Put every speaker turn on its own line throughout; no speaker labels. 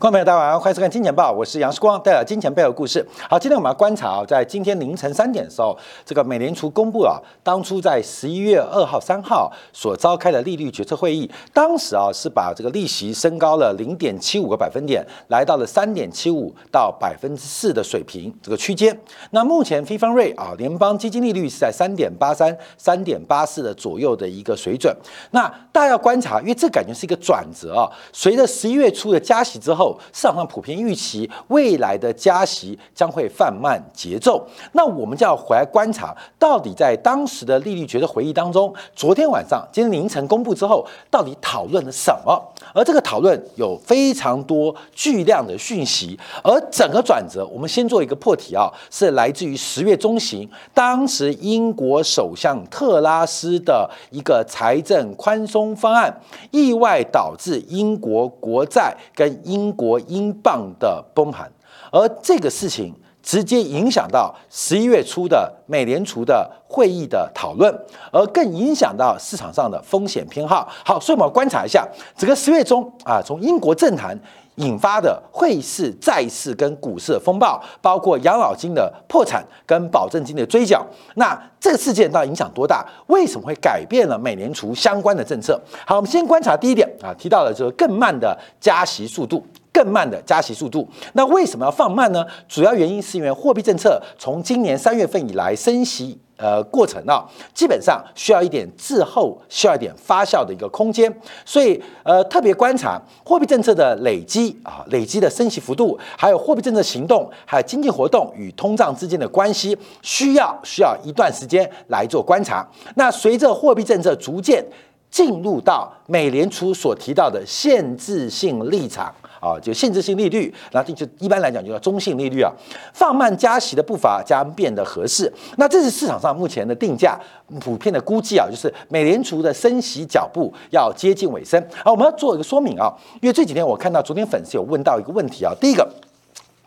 观众朋友，大家好，欢迎收看《金钱报》，我是杨世光，带来金钱背后故事。好，今天我们要观察啊，在今天凌晨三点的时候，这个美联储公布啊，当初在十一月二号、三号所召开的利率决策会议，当时啊是把这个利息升高了零点七五个百分点，来到了三点七五到百分之四的水平这个区间。那目前非方瑞啊，联邦基金利率是在三点八三、三点八四的左右的一个水准。那大家要观察，因为这感觉是一个转折啊，随着十一月初的加息之后。市场上普遍预期未来的加息将会放慢节奏，那我们就要回来观察，到底在当时的利率决策会议当中，昨天晚上、今天凌晨公布之后，到底讨论了什么？而这个讨论有非常多巨量的讯息，而整个转折，我们先做一个破题啊，是来自于十月中旬，当时英国首相特拉斯的一个财政宽松方案，意外导致英国国债跟英国英镑的崩盘，而这个事情直接影响到十一月初的美联储的会议的讨论，而更影响到市场上的风险偏好。好，所以我们观察一下整个十月中啊，从英国政坛引发的汇市、债市跟股市的风暴，包括养老金的破产跟保证金的追缴，那这个事件到底影响多大？为什么会改变了美联储相关的政策？好，我们先观察第一点啊，提到了这个更慢的加息速度。更慢的加息速度，那为什么要放慢呢？主要原因是因为货币政策从今年三月份以来升息，呃，过程啊，基本上需要一点滞后，需要一点发酵的一个空间，所以呃，特别观察货币政策的累积啊，累积的升息幅度，还有货币政策行动，还有经济活动与通胀之间的关系，需要需要一段时间来做观察。那随着货币政策逐渐进入到美联储所提到的限制性立场。啊，就限制性利率，那这就一般来讲就叫中性利率啊，放慢加息的步伐将变得合适。那这是市场上目前的定价普遍的估计啊，就是美联储的升息脚步要接近尾声。啊，我们要做一个说明啊，因为这几天我看到昨天粉丝有问到一个问题啊，第一个。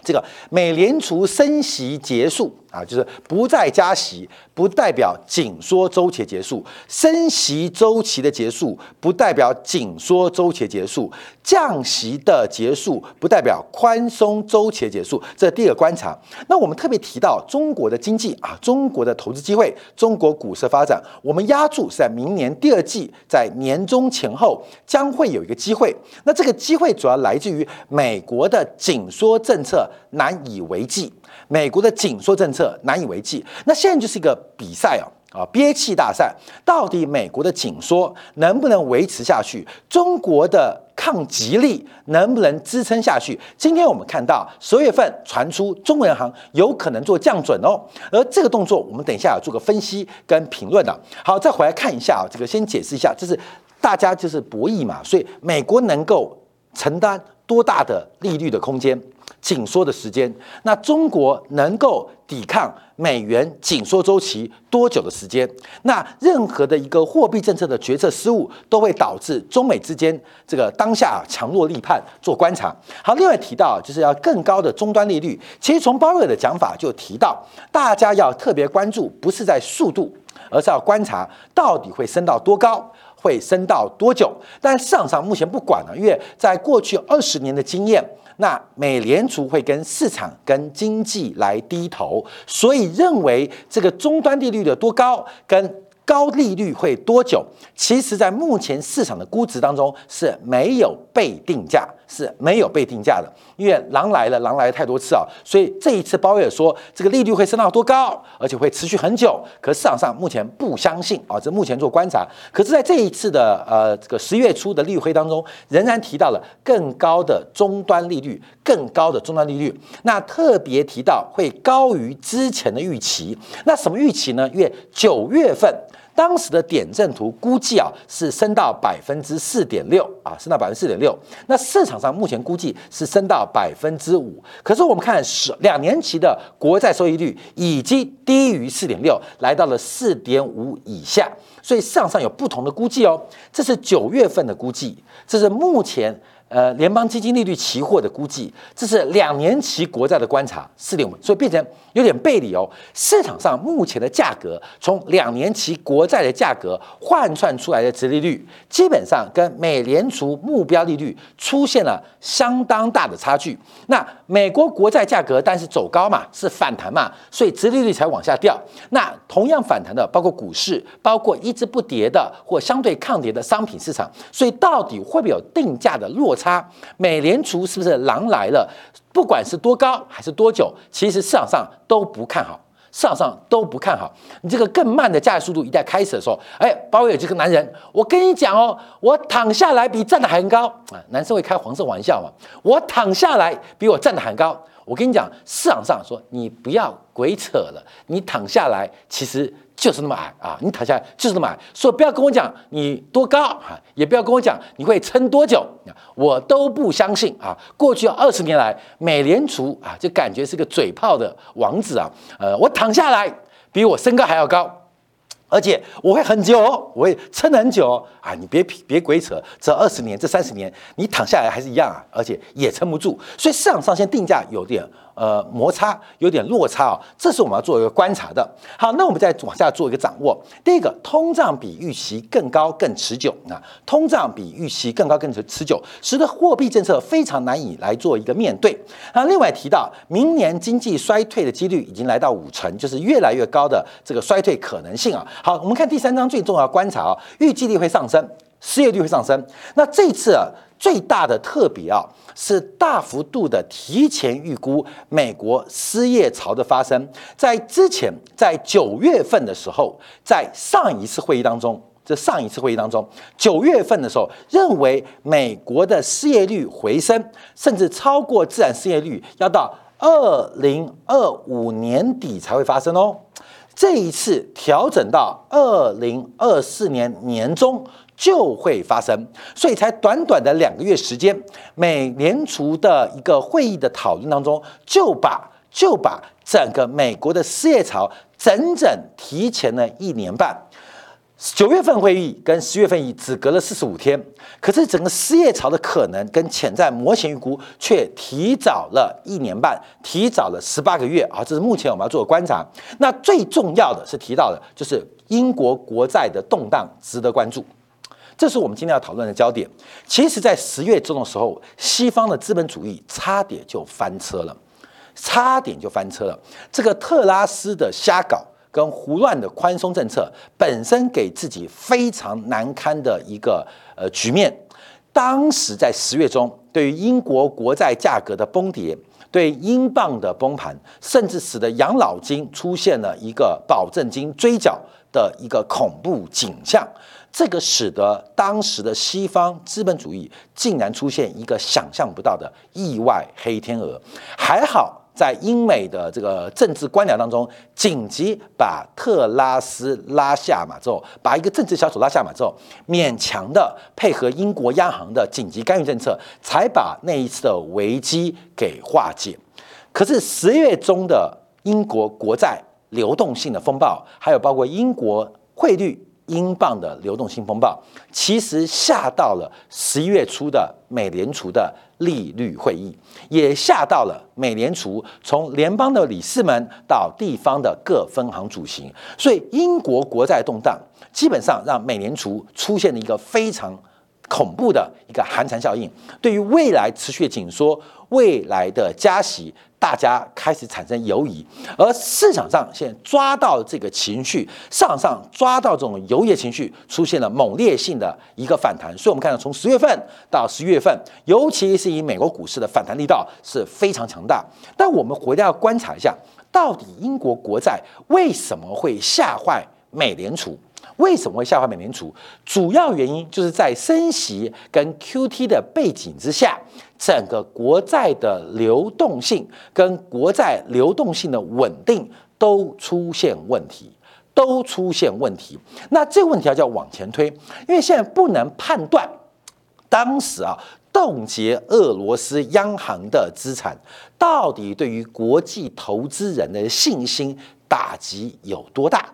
这个美联储升息结束啊，就是不再加息，不代表紧缩周期结束；升息周期的结束，不代表紧缩周期结束；降息的结束，不代表宽松周期结束。这第二个观察。那我们特别提到中国的经济啊，中国的投资机会，中国股市发展，我们压注是在明年第二季，在年中前后将会有一个机会。那这个机会主要来自于美国的紧缩政策。难以为继，美国的紧缩政策难以为继。那现在就是一个比赛哦啊，憋气大赛。到底美国的紧缩能不能维持下去？中国的抗击力能不能支撑下去？今天我们看到十月份传出中国银行有可能做降准哦，而这个动作我们等一下要做个分析跟评论的。好，再回来看一下啊，这个先解释一下，这是大家就是博弈嘛，所以美国能够承担多大的利率的空间？紧缩的时间，那中国能够抵抗美元紧缩周期多久的时间？那任何的一个货币政策的决策失误，都会导致中美之间这个当下强弱立判做观察。好，另外提到就是要更高的终端利率。其实从鲍威尔的讲法就提到，大家要特别关注，不是在速度，而是要观察到底会升到多高，会升到多久。但市场上目前不管了，因为在过去二十年的经验。那美联储会跟市场、跟经济来低头，所以认为这个终端利率的多高跟。高利率会多久？其实，在目前市场的估值当中是没有被定价，是没有被定价的。因为狼来了，狼来了太多次啊，所以这一次鲍威尔说这个利率会升到多高，而且会持续很久。可市场上目前不相信啊，这目前做观察。可是，在这一次的呃这个十月初的例会当中，仍然提到了更高的终端利率，更高的终端利率。那特别提到会高于之前的预期。那什么预期呢？因为九月份。当时的点阵图估计啊是升到百分之四点六啊，升到百分之四点六。那市场上目前估计是升到百分之五。可是我们看是两年期的国债收益率已经低于四点六，来到了四点五以下。所以市场上有不同的估计哦。这是九月份的估计，这是目前呃联邦基金利率期货的估计，这是两年期国债的观察四点五，所以变成有点背离哦。市场上目前的价格，从两年期国债的价格换算出来的殖利率，基本上跟美联储目标利率出现了相当大的差距。那美国国债价格但是走高嘛，是反弹嘛，所以殖利率才往下掉。那同样反弹的，包括股市，包括一直不跌的或相对抗跌的商品市场。所以到底会不会有定价的落差？美联储是不是狼来了？不管是多高还是多久，其实市场上都不看好，市场上都不看好。你这个更慢的加速度一旦开始的时候，哎，鲍威尔这个男人，我跟你讲哦，我躺下来比站的还高啊！男生会开黄色玩笑嘛？我躺下来比我站的还高。我跟你讲，市场上说你不要鬼扯了，你躺下来其实就是那么矮啊，你躺下来就是那么矮，所以不要跟我讲你多高啊，也不要跟我讲你会撑多久，我都不相信啊。过去二十年来，美联储啊就感觉是个嘴炮的王子啊，呃，我躺下来比我身高还要高。而且我会很久，我会撑很久啊！你别别鬼扯，这二十年、这三十年，你躺下来还是一样啊，而且也撑不住。所以市场上先定价有点。呃，摩擦有点落差啊，这是我们要做一个观察的。好，那我们再往下做一个掌握。第一个，通胀比预期更高更持久啊，通胀比预期更高更持持久，使得货币政策非常难以来做一个面对。那另外提到，明年经济衰退的几率已经来到五成，就是越来越高的这个衰退可能性啊。好，我们看第三章最重要观察啊，预计率会上升，失业率会上升。那这次啊。最大的特别啊，是大幅度的提前预估美国失业潮的发生。在之前，在九月份的时候，在上一次会议当中，这上一次会议当中，九月份的时候，认为美国的失业率回升，甚至超过自然失业率，要到二零二五年底才会发生哦。这一次调整到二零二四年年中。就会发生，所以才短短的两个月时间，美联储的一个会议的讨论当中，就把就把整个美国的失业潮整整提前了一年半。九月份会议跟十月份议只隔了四十五天，可是整个失业潮的可能跟潜在模型预估却提早了一年半，提早了十八个月啊！这是目前我们要做的观察。那最重要的是提到的，就是英国国债的动荡值得关注。这是我们今天要讨论的焦点。其实，在十月中的时候，西方的资本主义差点就翻车了，差点就翻车了。这个特拉斯的瞎搞跟胡乱的宽松政策，本身给自己非常难堪的一个呃局面。当时在十月中，对于英国国债价格的崩跌，对英镑的崩盘，甚至使得养老金出现了一个保证金追缴的一个恐怖景象。这个使得当时的西方资本主义竟然出现一个想象不到的意外黑天鹅。还好在英美的这个政治官僚当中，紧急把特拉斯拉下马之后，把一个政治小丑拉下马之后，勉强的配合英国央行的紧急干预政策，才把那一次的危机给化解。可是十月中的英国国债流动性的风暴，还有包括英国汇率。英镑的流动性风暴，其实吓到了十一月初的美联储的利率会议，也吓到了美联储从联邦的理事们到地方的各分行主席。所以，英国国债动荡，基本上让美联储出现了一个非常恐怖的一个寒蝉效应。对于未来持续紧缩、未来的加息。大家开始产生犹疑，而市场上现在抓到这个情绪，市场上抓到这种犹疑情绪，出现了猛烈性的一个反弹。所以，我们看到从十月份到十一月份，尤其是以美国股市的反弹力道是非常强大。但我们回来要观察一下，到底英国国债为什么会吓坏美联储？为什么会下滑美联储？主要原因就是在升息跟 QT 的背景之下。整个国债的流动性跟国债流动性的稳定都出现问题，都出现问题。那这个问题要叫往前推，因为现在不能判断当时啊冻结俄罗斯央行的资产到底对于国际投资人的信心打击有多大。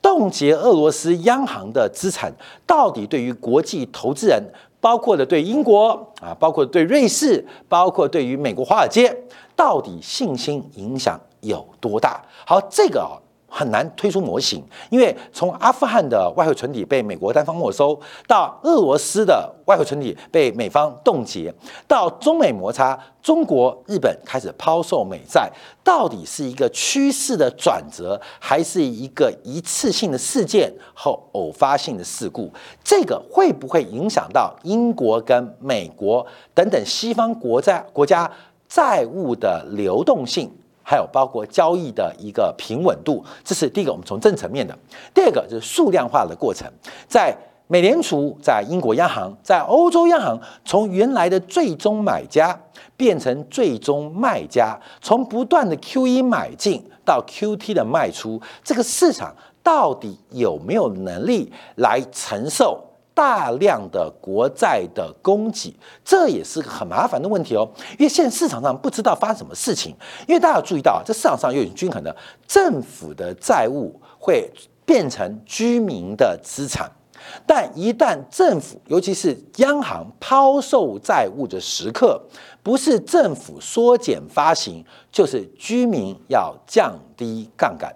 冻结俄罗斯央行的资产，到底对于国际投资人包括了对英国啊，包括对瑞士，包括对于美国华尔街，到底信心影响有多大？好，这个啊。很难推出模型，因为从阿富汗的外汇存底被美国单方没收，到俄罗斯的外汇存底被美方冻结，到中美摩擦，中国、日本开始抛售美债，到底是一个趋势的转折，还是一个一次性的事件和偶发性的事故？这个会不会影响到英国跟美国等等西方国债国家债务的流动性？还有包括交易的一个平稳度，这是第一个，我们从正层面的。第二个就是数量化的过程，在美联储、在英国央行、在欧洲央行，从原来的最终买家变成最终卖家，从不断的 QE 买进到 QT 的卖出，这个市场到底有没有能力来承受？大量的国债的供给，这也是个很麻烦的问题哦。因为现在市场上不知道发生什么事情。因为大家注意到啊，这市场上有点均衡的，政府的债务会变成居民的资产，但一旦政府，尤其是央行抛售债务的时刻，不是政府缩减发行，就是居民要降低杠杆。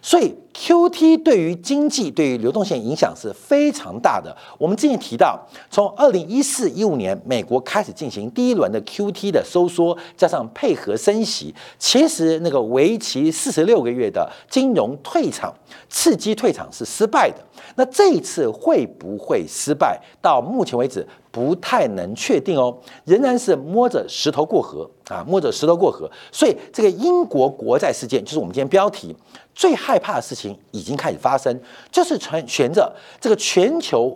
所以，Q T 对于经济、对于流动性影响是非常大的。我们之前提到，从二零一四一五年，美国开始进行第一轮的 Q T 的收缩，加上配合升息，其实那个为期四十六个月的金融退场、刺激退场是失败的。那这一次会不会失败？到目前为止不太能确定哦，仍然是摸着石头过河啊，摸着石头过河。所以，这个英国国债事件就是我们今天标题。最害怕的事情已经开始发生，就是全悬着这个全球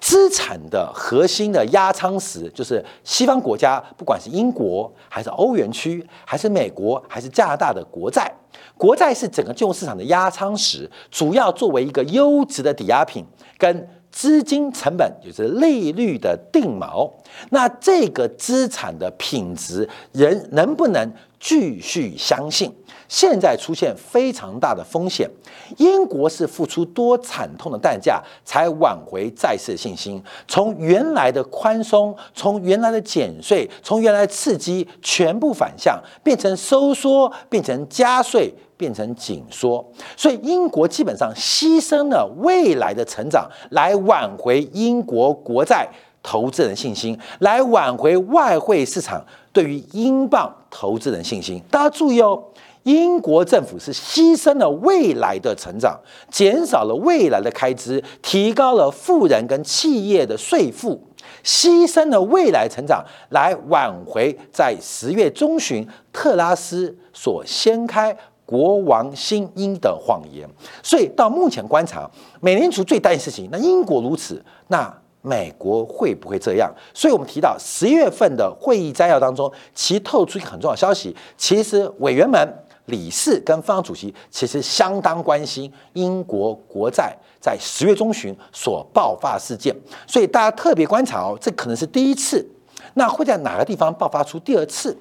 资产的核心的压舱石，就是西方国家，不管是英国还是欧元区，还是美国，还是加拿大的国债，国债是整个金融市场的压舱石，主要作为一个优质的抵押品跟资金成本，就是利率的定锚。那这个资产的品质，人能不能继续相信？现在出现非常大的风险，英国是付出多惨痛的代价才挽回债市信心？从原来的宽松，从原来的减税，从原来的刺激，全部反向，变成收缩，变成加税，变成紧缩。所以英国基本上牺牲了未来的成长，来挽回英国国债投资人信心，来挽回外汇市场对于英镑投资人信心。大家注意哦。英国政府是牺牲了未来的成长，减少了未来的开支，提高了富人跟企业的税负，牺牲了未来成长来挽回在十月中旬特拉斯所掀开国王新英的谎言。所以到目前观察，美联储最担心事情，那英国如此，那美国会不会这样？所以我们提到十月份的会议摘要当中，其透出一个很重要消息，其实委员们。理事跟方主席其实相当关心英国国债在十月中旬所爆发事件，所以大家特别观察哦，这可能是第一次。那会在哪个地方爆发出第二次、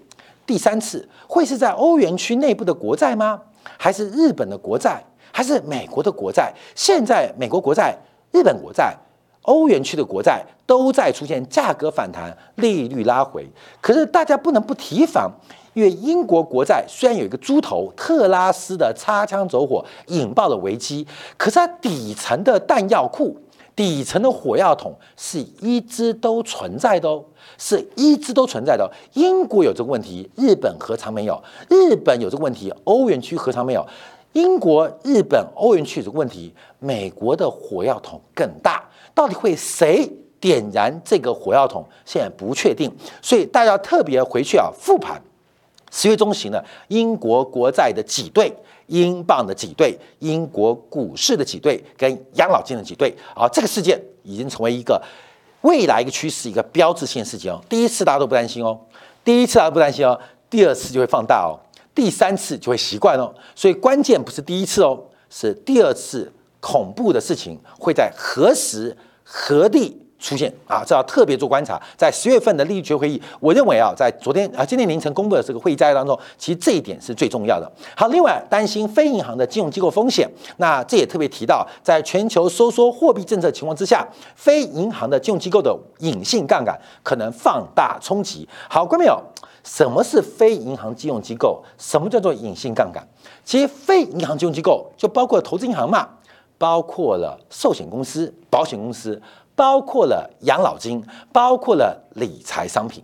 第三次？会是在欧元区内部的国债吗？还是日本的国债？还是美国的国债？现在美国国债、日本国债、欧元区的国债都在出现价格反弹、利率拉回，可是大家不能不提防。因为英国国债虽然有一个猪头特拉斯的擦枪走火引爆了危机，可是它底层的弹药库、底层的火药桶是一直都存在的哦，是一直都存在的。英国有这个问题，日本何尝没有？日本有这个问题，欧元区何尝没有？英国、日本、欧元区这个问题，美国的火药桶更大，到底会谁点燃这个火药桶？现在不确定，所以大家特别回去啊复盘。十月中旬呢，英国国债的挤兑、英镑的挤兑、英国股市的挤兑跟养老金的挤兑，啊，这个事件已经成为一个未来一个趋势，一个标志性事件哦。第一次大家都不担心哦，第一次大家不担心哦，第二次就会放大哦，第三次就会习惯哦。所以关键不是第一次哦，是第二次恐怖的事情会在何时何地。出现啊，这要特别做观察。在十月份的利率决会议，我认为啊，在昨天啊今天凌晨公布的这个会议摘要当中，其实这一点是最重要的。好，另外担心非银行的金融机构风险，那这也特别提到，在全球收缩货币政策情况之下，非银行的金融机构的隐性杠杆可能放大冲击。好，观众朋友，什么是非银行金融机构？什么叫做隐性杠杆？其实非银行金融机构就包括投资银行嘛。包括了寿险公司、保险公司，包括了养老金，包括了理财商品。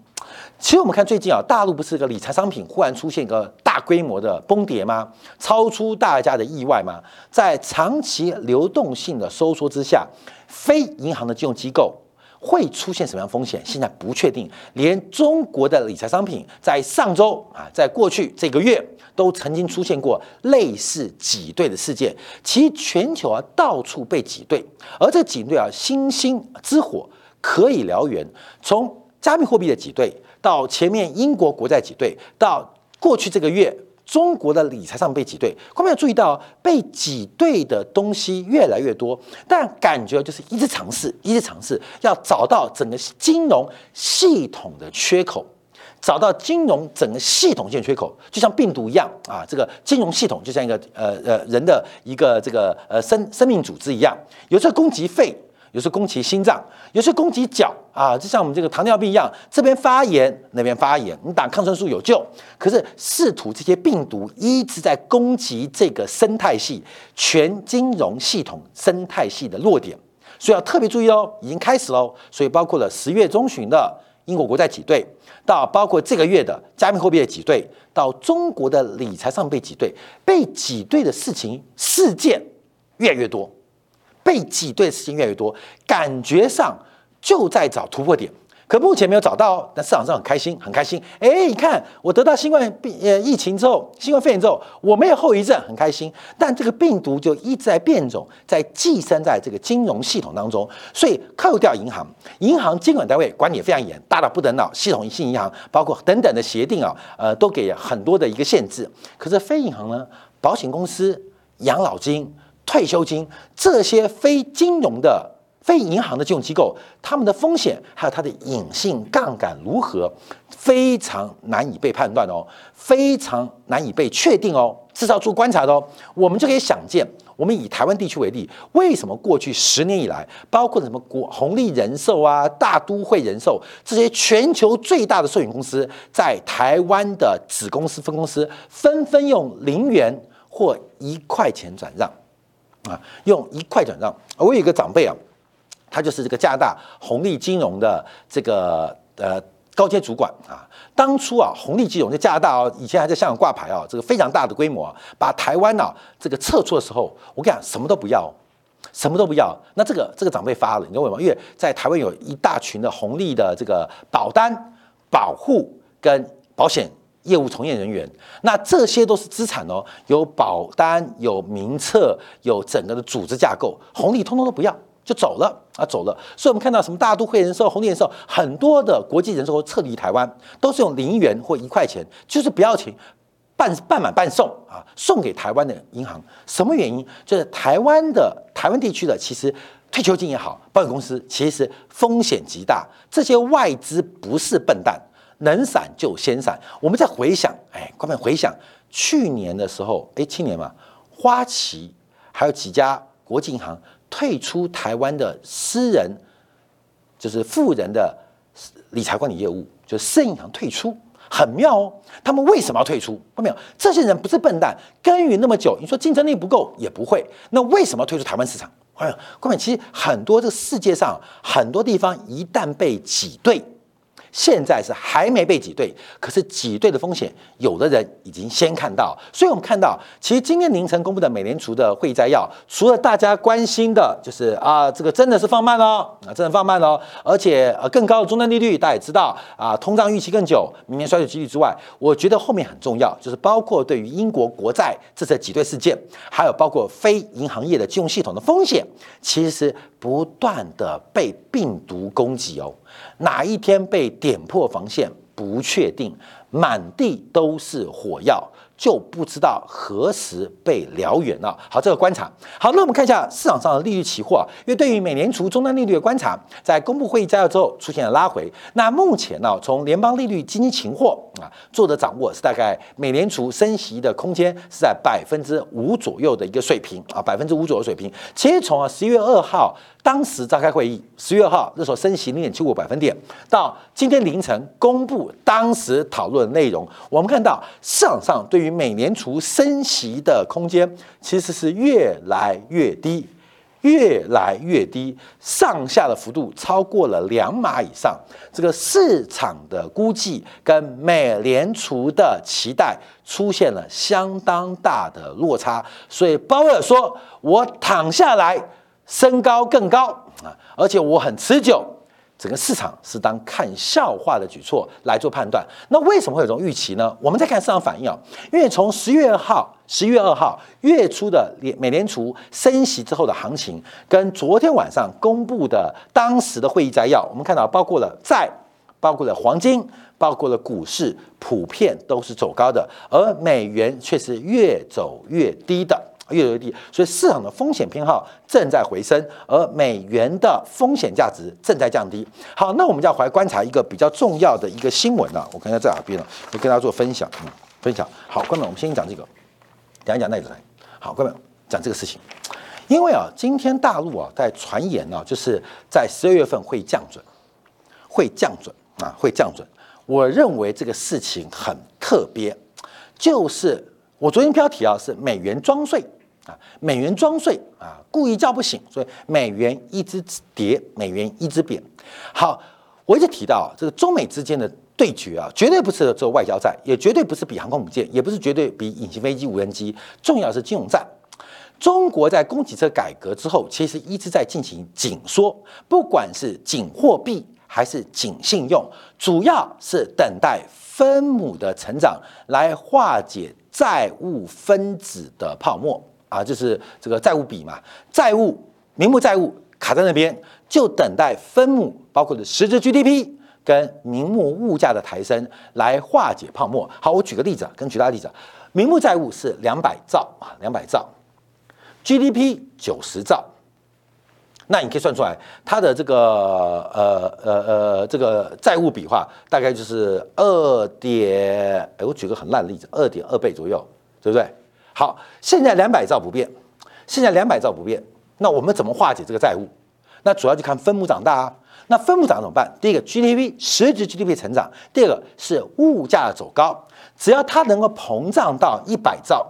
其实我们看最近啊，大陆不是个理财商品忽然出现一个大规模的崩跌吗？超出大家的意外吗？在长期流动性的收缩之下，非银行的金融机构。会出现什么样风险？现在不确定。连中国的理财商品在上周啊，在过去这个月都曾经出现过类似挤兑的事件。其全球啊到处被挤兑，而这挤兑啊星星之火可以燎原。从加密货币的挤兑，到前面英国国债挤兑，到过去这个月。中国的理财上被挤兑，观众要注意到，被挤兑的东西越来越多，但感觉就是一直尝试，一直尝试，要找到整个金融系统的缺口，找到金融整个系统性缺口，就像病毒一样啊，这个金融系统就像一个呃呃人的一个这个呃生生命组织一样，有时候攻击肺。有时攻击心脏，有时攻击脚啊，就像我们这个糖尿病一样，这边发炎，那边发炎。你打抗生素有救，可是试图这些病毒一直在攻击这个生态系全金融系统生态系的弱点，所以要特别注意哦，已经开始喽。所以包括了十月中旬的英国国债挤兑，到包括这个月的加密货币的挤兑，到中国的理财上被挤兑，被挤兑的事情事件越来越多。被挤兑的事情越来越多，感觉上就在找突破点，可目前没有找到。但市场上很开心，很开心。哎，你看我得到新冠病呃疫情之后，新冠肺炎之后，我没有后遗症，很开心。但这个病毒就一直在变种，在寄生在这个金融系统当中。所以扣掉银行，银行监管单位管理非常严，大到不得了。系统性银行包括等等的协定啊，呃，都给很多的一个限制。可是非银行呢，保险公司、养老金。退休金这些非金融的、非银行的金融机构，他们的风险还有它的隐性杠杆如何，非常难以被判断哦，非常难以被确定哦，至少做观察的哦。我们就可以想见，我们以台湾地区为例，为什么过去十年以来，包括什么国红利人寿啊、大都会人寿这些全球最大的寿险公司，在台湾的子公司、分公司纷纷用零元或一块钱转让。啊，用一块转让。我有一个长辈啊，他就是这个加拿大红利金融的这个呃高阶主管啊。当初啊，红利金融在加拿大哦，以前还在香港挂牌啊，这个非常大的规模，把台湾呢这个撤出的时候，我跟你讲，什么都不要，什么都不要。那这个这个长辈发了，你知道为什么？因为在台湾有一大群的红利的这个保单、保护跟保险。业务从业人员，那这些都是资产哦，有保单，有名册，有整个的组织架构，红利通通都不要就走了啊，走了。所以我们看到什么大都会人寿、红利人寿，很多的国际人寿撤离台湾，都是用零元或一块钱，就是不要钱，半半买半送啊，送给台湾的银行。什么原因？就是台湾的台湾地区的其实退休金也好，保险公司其实风险极大，这些外资不是笨蛋。能闪就先闪。我们再回想，哎，快们回想去年的时候，哎，去年嘛，花旗还有几家国际银行退出台湾的私人，就是富人的理财管理业务，就是私银行退出，很妙哦。他们为什么要退出？看没有？这些人不是笨蛋，耕耘那么久，你说竞争力不够也不会。那为什么退出台湾市场？哎，各位，其实很多这个世界上很多地方一旦被挤兑。现在是还没被挤兑，可是挤兑的风险，有的人已经先看到。所以我们看到，其实今天凌晨公布的美联储的会议摘要，除了大家关心的，就是啊，这个真的是放慢了啊，真的放慢了，而且呃更高的终端利率，大家也知道啊，通胀预期更久，明年衰退几率之外，我觉得后面很重要，就是包括对于英国国债这次挤兑事件，还有包括非银行业的金融系统的风险，其实不断的被病毒攻击哦。哪一天被点破防线不确定，满地都是火药，就不知道何时被燎原了。好，这个观察。好，那我们看一下市场上的利率期货，因为对于美联储终端利率的观察，在公布会议摘要之后出现了拉回。那目前呢，从联邦利率基金期货啊做的掌握是大概美联储升息的空间是在百分之五左右的一个水平啊，百分之五左右水平。其实从啊十一月二号当时召开会议，十月二号那时候升息零点七五百分点，到今天凌晨公布当时讨论的内容，我们看到市场上对于美联储升息的空间其实是越来越低，越来越低，上下的幅度超过了两码以上。这个市场的估计跟美联储的期待出现了相当大的落差，所以鲍威尔说：“我躺下来，升高更高啊，而且我很持久。”整个市场是当看笑话的举措来做判断，那为什么会有这种预期呢？我们再看市场反应啊，因为从十月二号、十月二号月初的联美联储升息之后的行情，跟昨天晚上公布的当时的会议摘要，我们看到包括了债、包括了黄金、包括了股市，普遍都是走高的，而美元却是越走越低的。越来越低，所以市场的风险偏好正在回升，而美元的风险价值正在降低。好，那我们就要来观察一个比较重要的一个新闻了。我刚才在耳边了，我跟大家做分享。嗯，分享。好，观众，我们先讲这个，讲一讲那个。来好，观众讲这个事情，因为啊，今天大陆啊在传言呢，就是在十二月份会降准，会降准啊，会降准。我认为这个事情。很特别，就是我昨天标题啊是美元装税啊。美元装税啊，故意叫不醒，所以美元一直跌，美元一直贬。好，我一直提到这个中美之间的对决啊，绝对不是做外交战，也绝对不是比航空母舰，也不是绝对比隐形飞机、无人机，重要是金融战。中国在供给侧改革之后，其实一直在进行紧缩，不管是紧货币还是紧信用，主要是等待分母的成长来化解债务分子的泡沫。啊，就是这个债务比嘛，债务名目债务卡在那边，就等待分母，包括的实质 GDP 跟名目物价的抬升来化解泡沫。好，我举个例子啊，跟举他例子，名目债务是两百兆啊，两百兆，GDP 九十兆，那你可以算出来，它的这个呃呃呃这个债务比话，大概就是二点，哎，我举个很烂的例子，二点二倍左右，对不对？好，现在两百兆不变，现在两百兆不变，那我们怎么化解这个债务？那主要就看分母长大啊。那分母长怎么办？第一个 GDP 实质 GDP 成长，第二个是物价的走高。只要它能够膨胀到一百兆，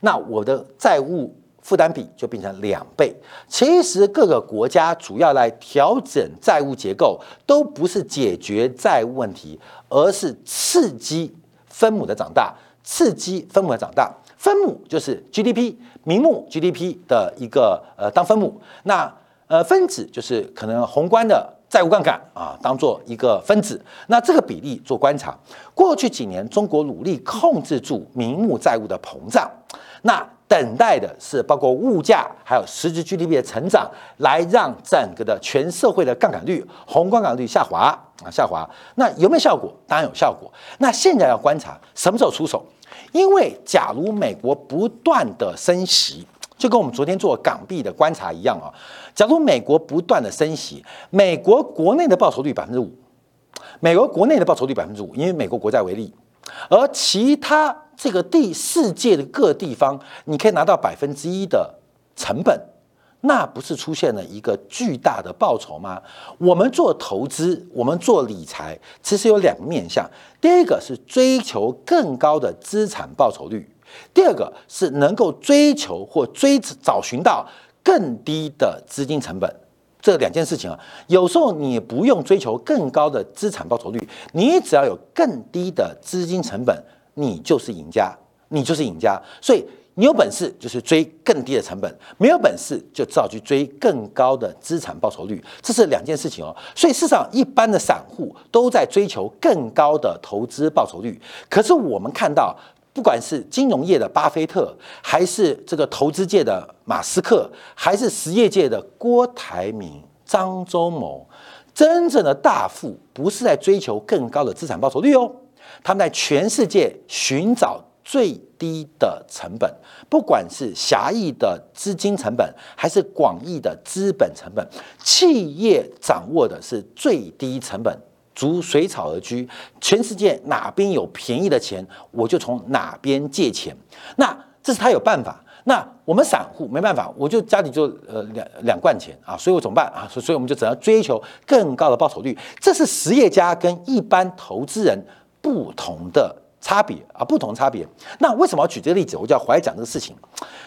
那我的债务负担比就变成两倍。其实各个国家主要来调整债务结构，都不是解决债务问题，而是刺激分母的长大，刺激分母的长大。分母就是 GDP，名目 GDP 的一个呃当分母，那呃分子就是可能宏观的债务杠杆啊，当做一个分子，那这个比例做观察。过去几年，中国努力控制住名目债务的膨胀，那等待的是包括物价还有实质 GDP 的成长，来让整个的全社会的杠杆率、宏观杠杆率下滑啊下滑。那有没有效果？当然有效果。那现在要观察什么时候出手。因为，假如美国不断的升息，就跟我们昨天做港币的观察一样啊。假如美国不断的升息，美国国内的报酬率百分之五，美国国内的报酬率百分之五，因为美国国债为例，而其他这个第世界的各地方，你可以拿到百分之一的成本。那不是出现了一个巨大的报酬吗？我们做投资，我们做理财，其实有两个面向。第一个是追求更高的资产报酬率，第二个是能够追求或追找寻到更低的资金成本。这两件事情啊，有时候你不用追求更高的资产报酬率，你只要有更低的资金成本，你就是赢家，你就是赢家。所以。你有本事就是追更低的成本，没有本事就只好去追更高的资产报酬率，这是两件事情哦。所以市场一般的散户都在追求更高的投资报酬率，可是我们看到，不管是金融业的巴菲特，还是这个投资界的马斯克，还是实业界的郭台铭、张忠谋，真正的大富不是在追求更高的资产报酬率哦，他们在全世界寻找。最低的成本，不管是狭义的资金成本，还是广义的资本成本，企业掌握的是最低成本，逐水草而居。全世界哪边有便宜的钱，我就从哪边借钱。那这是他有办法。那我们散户没办法，我就家里就呃两两罐钱啊，所以我怎么办啊？所所以我们就只能追求更高的报酬率。这是实业家跟一般投资人不同的。差别啊，不同差别。那为什么要举这个例子？我就要回来讲这个事情。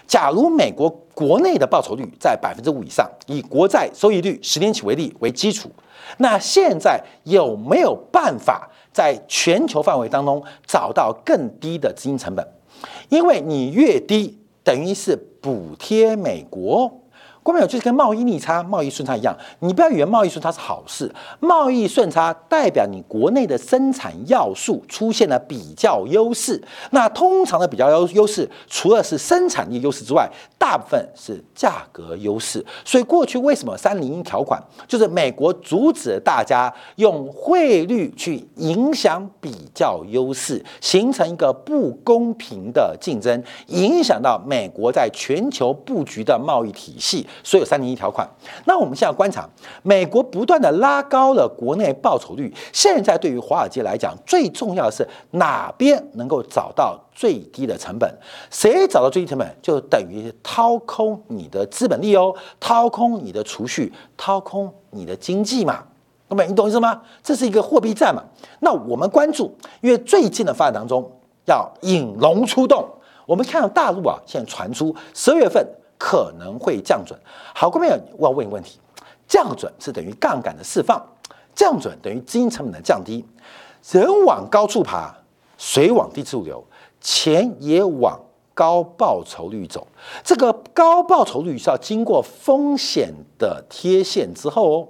假如美国国内的报酬率在百分之五以上，以国债收益率十年期为例为基础，那现在有没有办法在全球范围当中找到更低的资金成本？因为你越低，等于是补贴美国。关键有就是跟贸易逆差、贸易顺差一样，你不要以为贸易顺差是好事。贸易顺差代表你国内的生产要素出现了比较优势。那通常的比较优优势，除了是生产力优势之外，大部分是价格优势。所以过去为什么三零一条款，就是美国阻止大家用汇率去影响比较优势，形成一个不公平的竞争，影响到美国在全球布局的贸易体系。所有三零一条款。那我们现在观察，美国不断的拉高了国内报酬率。现在对于华尔街来讲，最重要的是哪边能够找到最低的成本？谁找到最低成本，就等于掏空你的资本利哦，掏空你的储蓄，掏空你的经济嘛。那么你懂意思吗？这是一个货币战嘛。那我们关注，因为最近的发展当中要引龙出洞。我们看到大陆啊，现在传出十二月份。可能会降准。好，各位朋友，我要问一个问题：降准是等于杠杆的释放，降准等于资金成本的降低。人往高处爬，水往低处流，钱也往高报酬率走。这个高报酬率是要经过风险的贴现之后哦。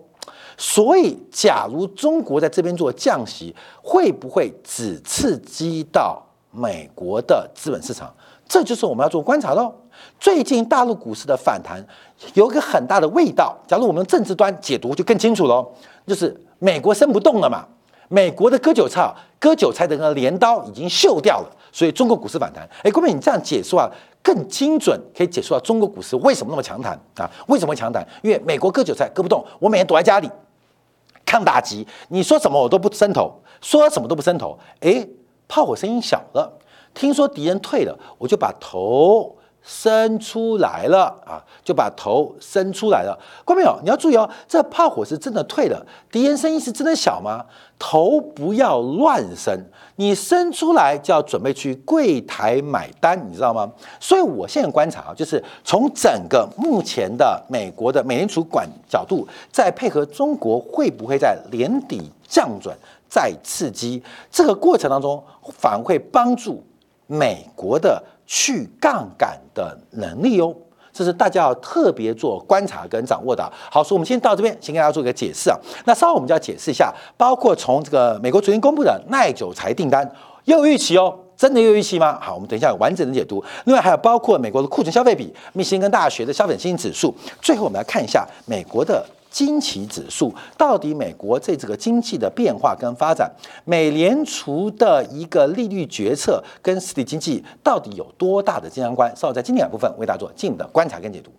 所以，假如中国在这边做降息，会不会只刺激到美国的资本市场？这就是我们要做观察喽。最近大陆股市的反弹有一个很大的味道。假如我们政治端解读就更清楚喽，就是美国升不动了嘛，美国的割韭菜、割韭菜的那个镰刀已经锈掉了，所以中国股市反弹。哎，各位，你这样解说啊，更精准，可以解说到中国股市为什么那么强弹啊？为什么强弹？因为美国割韭菜割不动，我每天躲在家里抗打击，你说什么我都不伸头，说什么都不伸头。哎，炮火声音小了。听说敌人退了，我就把头伸出来了啊，就把头伸出来了。观众朋友，你要注意哦，这炮火是真的退了，敌人声音是真的小吗？头不要乱伸，你伸出来就要准备去柜台买单，你知道吗？所以我现在观察啊，就是从整个目前的美国的美联储管角度，再配合中国会不会在年底降准再刺激这个过程当中，反而会帮助。美国的去杠杆的能力哦，这是大家要特别做观察跟掌握的。好，所以我们先到这边，先给大家做一个解释啊。那稍后我们就要解释一下，包括从这个美国昨天公布的耐久材订单，又预期哦，真的又预期吗？好，我们等一下有完整的解读。另外还有包括美国的库存消费比、密歇根大学的消费信心指数。最后我们来看一下美国的。经济指数到底美国这这个经济的变化跟发展，美联储的一个利率决策跟实体经济到底有多大的相关？稍后在经典部分为大家做进一步的观察跟解读。